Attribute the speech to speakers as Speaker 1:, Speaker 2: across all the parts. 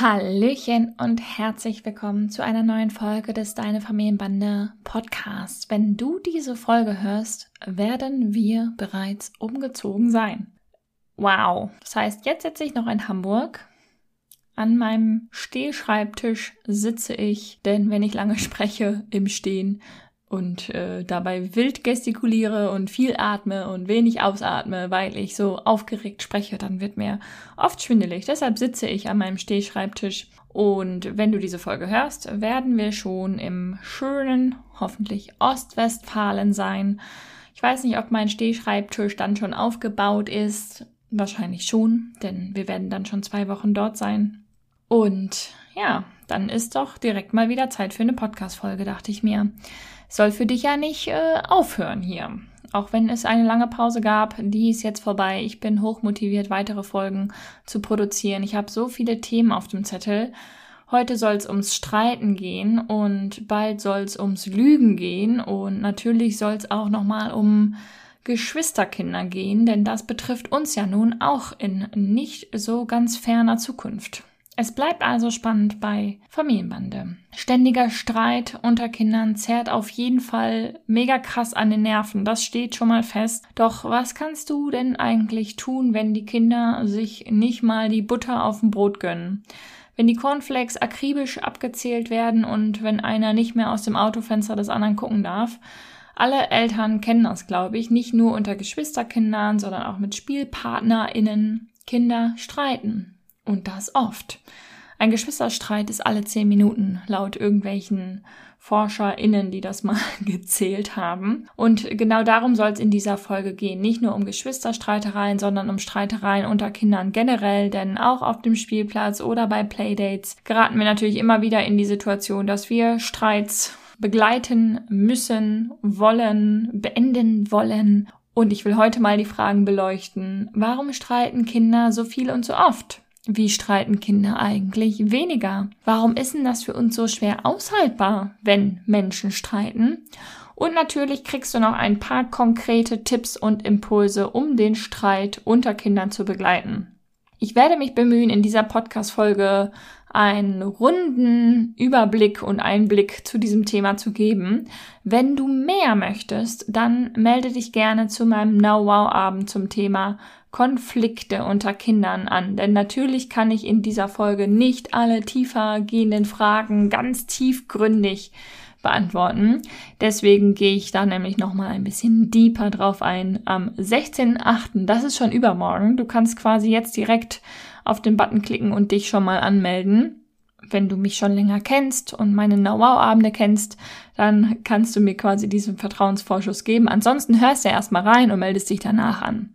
Speaker 1: Hallöchen und herzlich willkommen zu einer neuen Folge des Deine Familienbande Podcasts. Wenn du diese Folge hörst, werden wir bereits umgezogen sein. Wow. Das heißt, jetzt sitze ich noch in Hamburg. An meinem Stehschreibtisch sitze ich, denn wenn ich lange spreche im Stehen, und äh, dabei wild gestikuliere und viel atme und wenig ausatme, weil ich so aufgeregt spreche, dann wird mir oft schwindelig. Deshalb sitze ich an meinem Stehschreibtisch und wenn du diese Folge hörst, werden wir schon im schönen, hoffentlich Ostwestfalen sein. Ich weiß nicht, ob mein Stehschreibtisch dann schon aufgebaut ist. Wahrscheinlich schon, denn wir werden dann schon zwei Wochen dort sein. Und ja, dann ist doch direkt mal wieder Zeit für eine Podcast-Folge, dachte ich mir soll für dich ja nicht äh, aufhören hier. Auch wenn es eine lange Pause gab, die ist jetzt vorbei. Ich bin hochmotiviert, weitere Folgen zu produzieren. Ich habe so viele Themen auf dem Zettel. Heute soll es ums Streiten gehen und bald soll es ums Lügen gehen und natürlich soll es auch nochmal um Geschwisterkinder gehen, denn das betrifft uns ja nun auch in nicht so ganz ferner Zukunft. Es bleibt also spannend bei Familienbande. Ständiger Streit unter Kindern zerrt auf jeden Fall mega krass an den Nerven. Das steht schon mal fest. Doch was kannst du denn eigentlich tun, wenn die Kinder sich nicht mal die Butter auf dem Brot gönnen? Wenn die Cornflakes akribisch abgezählt werden und wenn einer nicht mehr aus dem Autofenster des anderen gucken darf? Alle Eltern kennen das, glaube ich, nicht nur unter Geschwisterkindern, sondern auch mit SpielpartnerInnen. Kinder streiten. Und das oft. Ein Geschwisterstreit ist alle zehn Minuten, laut irgendwelchen ForscherInnen, die das mal gezählt haben. Und genau darum soll es in dieser Folge gehen. Nicht nur um Geschwisterstreitereien, sondern um Streitereien unter Kindern generell, denn auch auf dem Spielplatz oder bei Playdates geraten wir natürlich immer wieder in die Situation, dass wir Streits begleiten müssen, wollen, beenden wollen. Und ich will heute mal die Fragen beleuchten. Warum streiten Kinder so viel und so oft? Wie streiten Kinder eigentlich weniger? Warum ist denn das für uns so schwer aushaltbar, wenn Menschen streiten? Und natürlich kriegst du noch ein paar konkrete Tipps und Impulse, um den Streit unter Kindern zu begleiten. Ich werde mich bemühen, in dieser Podcast-Folge einen runden Überblick und Einblick zu diesem Thema zu geben. Wenn du mehr möchtest, dann melde dich gerne zu meinem Now Wow Abend zum Thema Konflikte unter Kindern an. Denn natürlich kann ich in dieser Folge nicht alle tiefer gehenden Fragen ganz tiefgründig beantworten. Deswegen gehe ich da nämlich nochmal ein bisschen deeper drauf ein. Am 16.8., das ist schon übermorgen. Du kannst quasi jetzt direkt auf den Button klicken und dich schon mal anmelden. Wenn du mich schon länger kennst und meine Know-how-Abende kennst, dann kannst du mir quasi diesen Vertrauensvorschuss geben. Ansonsten hörst du erstmal rein und meldest dich danach an.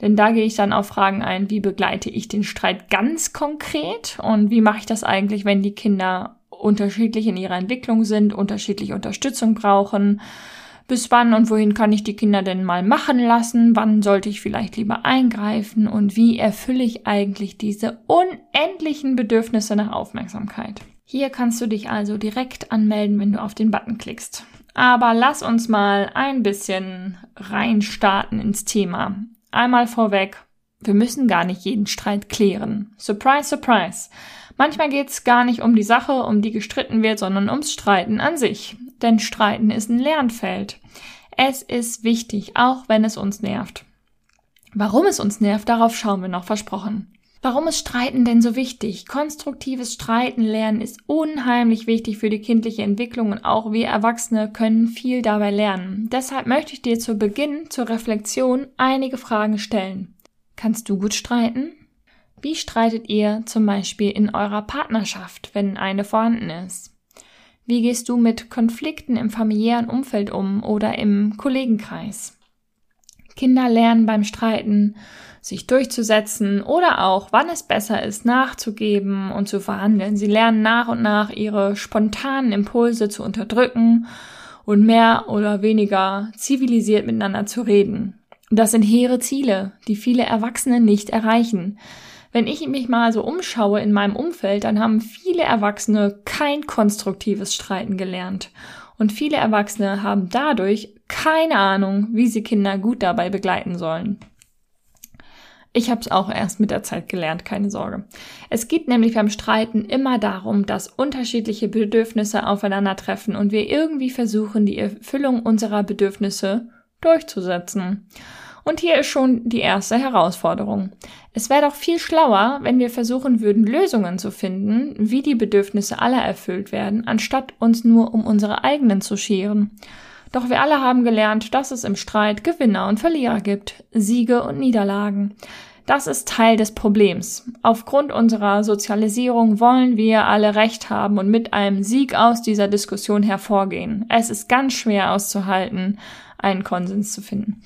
Speaker 1: Denn da gehe ich dann auf Fragen ein, wie begleite ich den Streit ganz konkret und wie mache ich das eigentlich, wenn die Kinder unterschiedlich in ihrer Entwicklung sind, unterschiedlich Unterstützung brauchen. Bis wann und wohin kann ich die Kinder denn mal machen lassen? Wann sollte ich vielleicht lieber eingreifen? Und wie erfülle ich eigentlich diese unendlichen Bedürfnisse nach Aufmerksamkeit? Hier kannst du dich also direkt anmelden, wenn du auf den Button klickst. Aber lass uns mal ein bisschen reinstarten ins Thema. Einmal vorweg, wir müssen gar nicht jeden Streit klären. Surprise, surprise. Manchmal geht's gar nicht um die Sache, um die gestritten wird, sondern ums Streiten an sich. Denn Streiten ist ein Lernfeld. Es ist wichtig, auch wenn es uns nervt. Warum es uns nervt, darauf schauen wir noch versprochen. Warum ist Streiten denn so wichtig? Konstruktives Streiten lernen ist unheimlich wichtig für die kindliche Entwicklung und auch wir Erwachsene können viel dabei lernen. Deshalb möchte ich dir zu Beginn zur Reflexion einige Fragen stellen. Kannst du gut streiten? Wie streitet ihr zum Beispiel in eurer Partnerschaft, wenn eine vorhanden ist? Wie gehst du mit Konflikten im familiären Umfeld um oder im Kollegenkreis? Kinder lernen beim Streiten sich durchzusetzen oder auch, wann es besser ist, nachzugeben und zu verhandeln. Sie lernen nach und nach ihre spontanen Impulse zu unterdrücken und mehr oder weniger zivilisiert miteinander zu reden. Das sind hehre Ziele, die viele Erwachsene nicht erreichen. Wenn ich mich mal so umschaue in meinem Umfeld, dann haben viele Erwachsene kein konstruktives Streiten gelernt. Und viele Erwachsene haben dadurch keine Ahnung, wie sie Kinder gut dabei begleiten sollen. Ich habe es auch erst mit der Zeit gelernt, keine Sorge. Es geht nämlich beim Streiten immer darum, dass unterschiedliche Bedürfnisse aufeinandertreffen und wir irgendwie versuchen, die Erfüllung unserer Bedürfnisse durchzusetzen. Und hier ist schon die erste Herausforderung. Es wäre doch viel schlauer, wenn wir versuchen würden, Lösungen zu finden, wie die Bedürfnisse aller erfüllt werden, anstatt uns nur um unsere eigenen zu scheren. Doch wir alle haben gelernt, dass es im Streit Gewinner und Verlierer gibt, Siege und Niederlagen. Das ist Teil des Problems. Aufgrund unserer Sozialisierung wollen wir alle Recht haben und mit einem Sieg aus dieser Diskussion hervorgehen. Es ist ganz schwer auszuhalten, einen Konsens zu finden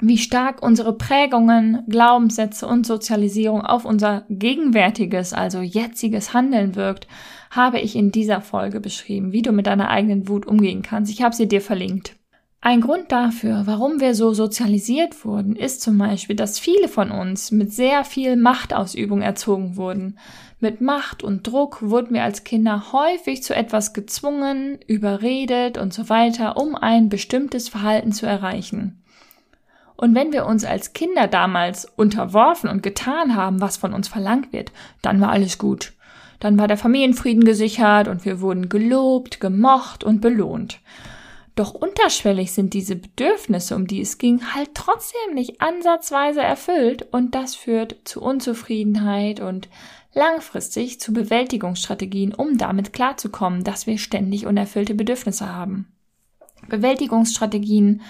Speaker 1: wie stark unsere Prägungen, Glaubenssätze und Sozialisierung auf unser gegenwärtiges, also jetziges Handeln wirkt, habe ich in dieser Folge beschrieben, wie du mit deiner eigenen Wut umgehen kannst. Ich habe sie dir verlinkt. Ein Grund dafür, warum wir so sozialisiert wurden, ist zum Beispiel, dass viele von uns mit sehr viel Machtausübung erzogen wurden. Mit Macht und Druck wurden wir als Kinder häufig zu etwas gezwungen, überredet und so weiter, um ein bestimmtes Verhalten zu erreichen. Und wenn wir uns als Kinder damals unterworfen und getan haben, was von uns verlangt wird, dann war alles gut. Dann war der Familienfrieden gesichert und wir wurden gelobt, gemocht und belohnt. Doch unterschwellig sind diese Bedürfnisse, um die es ging, halt trotzdem nicht ansatzweise erfüllt und das führt zu Unzufriedenheit und langfristig zu Bewältigungsstrategien, um damit klarzukommen, dass wir ständig unerfüllte Bedürfnisse haben. Bewältigungsstrategien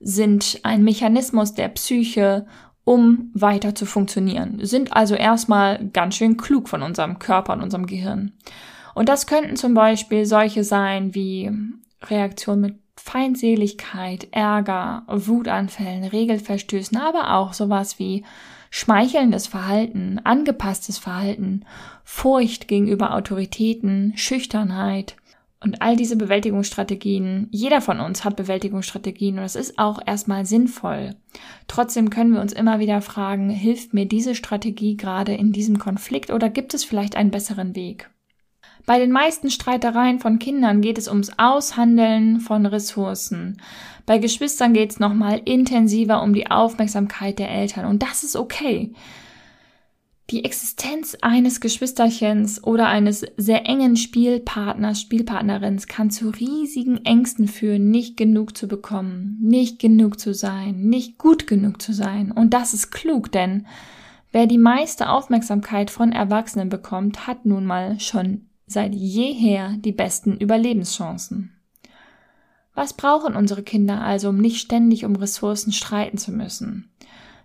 Speaker 1: sind ein Mechanismus der Psyche, um weiter zu funktionieren, sind also erstmal ganz schön klug von unserem Körper und unserem Gehirn. Und das könnten zum Beispiel solche sein wie Reaktionen mit Feindseligkeit, Ärger, Wutanfällen, Regelverstößen, aber auch sowas wie schmeichelndes Verhalten, angepasstes Verhalten, Furcht gegenüber Autoritäten, Schüchternheit, und all diese Bewältigungsstrategien, jeder von uns hat Bewältigungsstrategien und das ist auch erstmal sinnvoll. Trotzdem können wir uns immer wieder fragen, hilft mir diese Strategie gerade in diesem Konflikt oder gibt es vielleicht einen besseren Weg? Bei den meisten Streitereien von Kindern geht es ums Aushandeln von Ressourcen. Bei Geschwistern geht es nochmal intensiver um die Aufmerksamkeit der Eltern und das ist okay. Die Existenz eines Geschwisterchens oder eines sehr engen Spielpartners, Spielpartnerins kann zu riesigen Ängsten führen, nicht genug zu bekommen, nicht genug zu sein, nicht gut genug zu sein. Und das ist klug, denn wer die meiste Aufmerksamkeit von Erwachsenen bekommt, hat nun mal schon seit jeher die besten Überlebenschancen. Was brauchen unsere Kinder also, um nicht ständig um Ressourcen streiten zu müssen?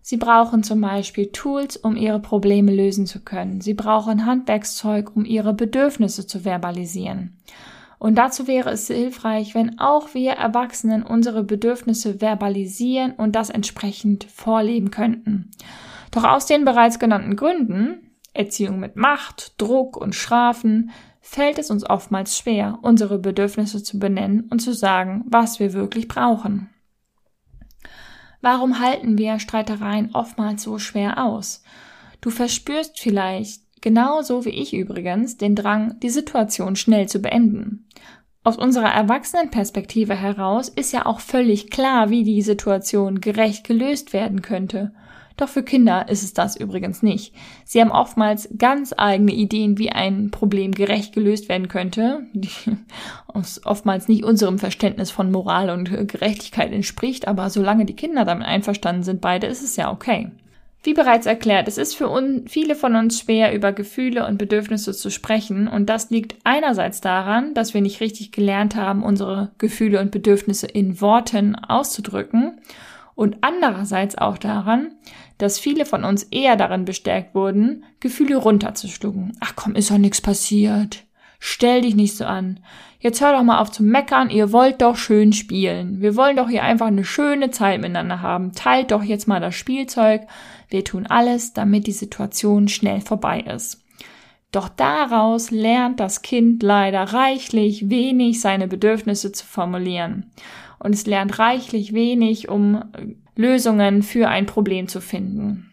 Speaker 1: Sie brauchen zum Beispiel Tools, um ihre Probleme lösen zu können. Sie brauchen Handwerkszeug, um ihre Bedürfnisse zu verbalisieren. Und dazu wäre es hilfreich, wenn auch wir Erwachsenen unsere Bedürfnisse verbalisieren und das entsprechend vorleben könnten. Doch aus den bereits genannten Gründen, Erziehung mit Macht, Druck und Strafen, fällt es uns oftmals schwer, unsere Bedürfnisse zu benennen und zu sagen, was wir wirklich brauchen. Warum halten wir Streitereien oftmals so schwer aus? Du verspürst vielleicht, genauso wie ich übrigens, den Drang, die Situation schnell zu beenden. Aus unserer Erwachsenenperspektive heraus ist ja auch völlig klar, wie die Situation gerecht gelöst werden könnte. Doch für Kinder ist es das übrigens nicht. Sie haben oftmals ganz eigene Ideen, wie ein Problem gerecht gelöst werden könnte, die oftmals nicht unserem Verständnis von Moral und Gerechtigkeit entspricht, aber solange die Kinder damit einverstanden sind, beide, ist es ja okay. Wie bereits erklärt, es ist für viele von uns schwer, über Gefühle und Bedürfnisse zu sprechen, und das liegt einerseits daran, dass wir nicht richtig gelernt haben, unsere Gefühle und Bedürfnisse in Worten auszudrücken, und andererseits auch daran, dass viele von uns eher darin bestärkt wurden, Gefühle runterzuschlucken. Ach komm, ist doch nichts passiert. Stell dich nicht so an. Jetzt hör doch mal auf zu meckern, ihr wollt doch schön spielen. Wir wollen doch hier einfach eine schöne Zeit miteinander haben. Teilt doch jetzt mal das Spielzeug. Wir tun alles, damit die Situation schnell vorbei ist. Doch daraus lernt das Kind leider reichlich wenig, seine Bedürfnisse zu formulieren. Und es lernt reichlich wenig, um Lösungen für ein Problem zu finden.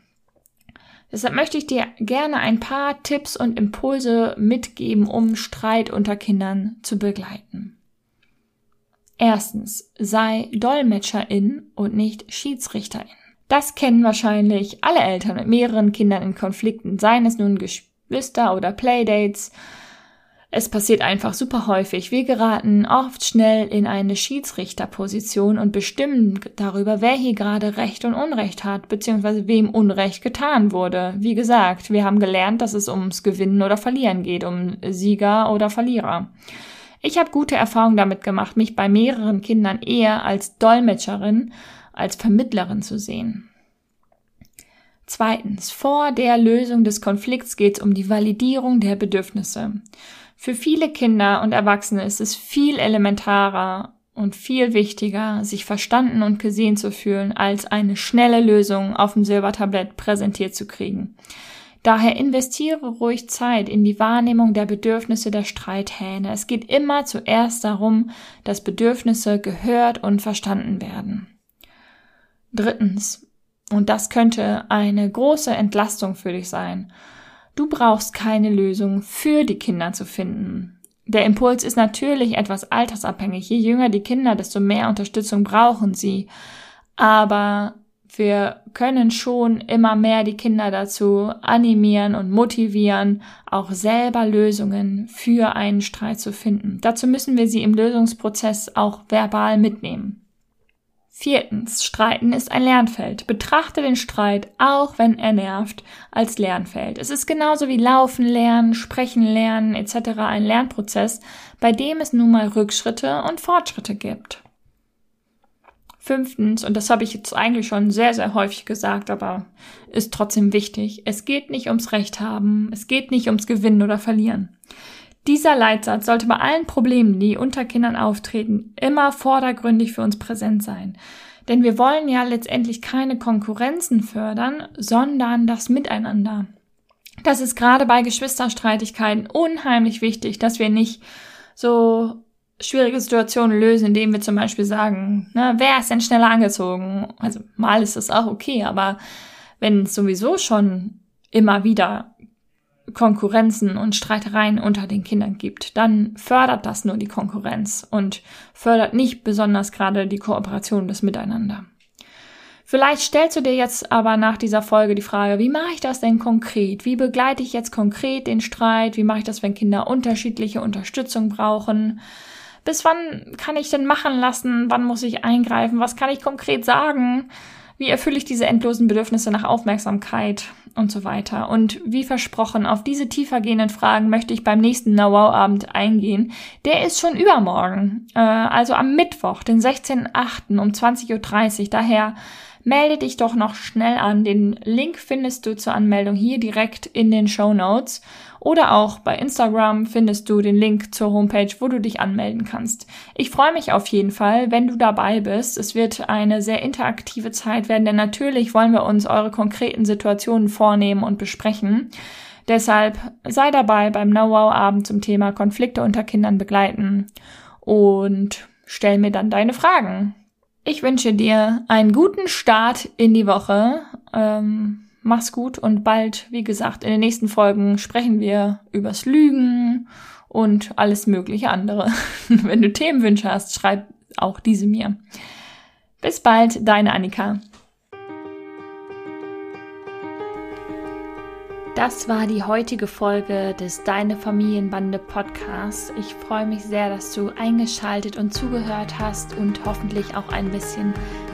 Speaker 1: Deshalb möchte ich dir gerne ein paar Tipps und Impulse mitgeben, um Streit unter Kindern zu begleiten. Erstens, sei Dolmetscherin und nicht Schiedsrichterin. Das kennen wahrscheinlich alle Eltern mit mehreren Kindern in Konflikten, seien es nun Geschwister oder Playdates, es passiert einfach super häufig. Wir geraten oft schnell in eine Schiedsrichterposition und bestimmen darüber, wer hier gerade Recht und Unrecht hat, beziehungsweise wem Unrecht getan wurde. Wie gesagt, wir haben gelernt, dass es ums Gewinnen oder Verlieren geht, um Sieger oder Verlierer. Ich habe gute Erfahrungen damit gemacht, mich bei mehreren Kindern eher als Dolmetscherin, als Vermittlerin zu sehen. Zweitens, vor der Lösung des Konflikts geht es um die Validierung der Bedürfnisse. Für viele Kinder und Erwachsene ist es viel elementarer und viel wichtiger, sich verstanden und gesehen zu fühlen, als eine schnelle Lösung auf dem Silbertablett präsentiert zu kriegen. Daher investiere ruhig Zeit in die Wahrnehmung der Bedürfnisse der Streithähne. Es geht immer zuerst darum, dass Bedürfnisse gehört und verstanden werden. Drittens, und das könnte eine große Entlastung für dich sein, Du brauchst keine Lösung für die Kinder zu finden. Der Impuls ist natürlich etwas altersabhängig. Je jünger die Kinder, desto mehr Unterstützung brauchen sie. Aber wir können schon immer mehr die Kinder dazu animieren und motivieren, auch selber Lösungen für einen Streit zu finden. Dazu müssen wir sie im Lösungsprozess auch verbal mitnehmen. Viertens, Streiten ist ein Lernfeld. Betrachte den Streit, auch wenn er nervt, als Lernfeld. Es ist genauso wie Laufen lernen, Sprechen lernen etc. ein Lernprozess, bei dem es nun mal Rückschritte und Fortschritte gibt. Fünftens, und das habe ich jetzt eigentlich schon sehr, sehr häufig gesagt, aber ist trotzdem wichtig, es geht nicht ums Recht haben, es geht nicht ums Gewinnen oder Verlieren. Dieser Leitsatz sollte bei allen Problemen, die unter Kindern auftreten, immer vordergründig für uns präsent sein. Denn wir wollen ja letztendlich keine Konkurrenzen fördern, sondern das Miteinander. Das ist gerade bei Geschwisterstreitigkeiten unheimlich wichtig, dass wir nicht so schwierige Situationen lösen, indem wir zum Beispiel sagen, ne, wer ist denn schneller angezogen? Also mal ist das auch okay, aber wenn es sowieso schon immer wieder Konkurrenzen und Streitereien unter den Kindern gibt, dann fördert das nur die Konkurrenz und fördert nicht besonders gerade die Kooperation des Miteinander. Vielleicht stellst du dir jetzt aber nach dieser Folge die Frage, wie mache ich das denn konkret? Wie begleite ich jetzt konkret den Streit? Wie mache ich das, wenn Kinder unterschiedliche Unterstützung brauchen? Bis wann kann ich denn machen lassen? Wann muss ich eingreifen? Was kann ich konkret sagen? Wie erfülle ich diese endlosen Bedürfnisse nach Aufmerksamkeit und so weiter? Und wie versprochen, auf diese tiefergehenden Fragen möchte ich beim nächsten Know-Abend eingehen. Der ist schon übermorgen, äh, also am Mittwoch, den 16.08. um 20.30 Uhr. Daher melde dich doch noch schnell an. Den Link findest du zur Anmeldung hier direkt in den Show Notes. Oder auch bei Instagram findest du den Link zur Homepage, wo du dich anmelden kannst. Ich freue mich auf jeden Fall, wenn du dabei bist. Es wird eine sehr interaktive Zeit werden, denn natürlich wollen wir uns eure konkreten Situationen vornehmen und besprechen. Deshalb sei dabei beim Know-How-Abend zum Thema Konflikte unter Kindern begleiten und stell mir dann deine Fragen. Ich wünsche dir einen guten Start in die Woche. Ähm, mach's gut und bald, wie gesagt, in den nächsten Folgen sprechen wir übers Lügen und alles mögliche andere. Wenn du Themenwünsche hast, schreib auch diese mir. Bis bald, deine Annika. Das war die heutige Folge des Deine Familienbande Podcasts. Ich freue mich sehr, dass du eingeschaltet und zugehört hast und hoffentlich auch ein bisschen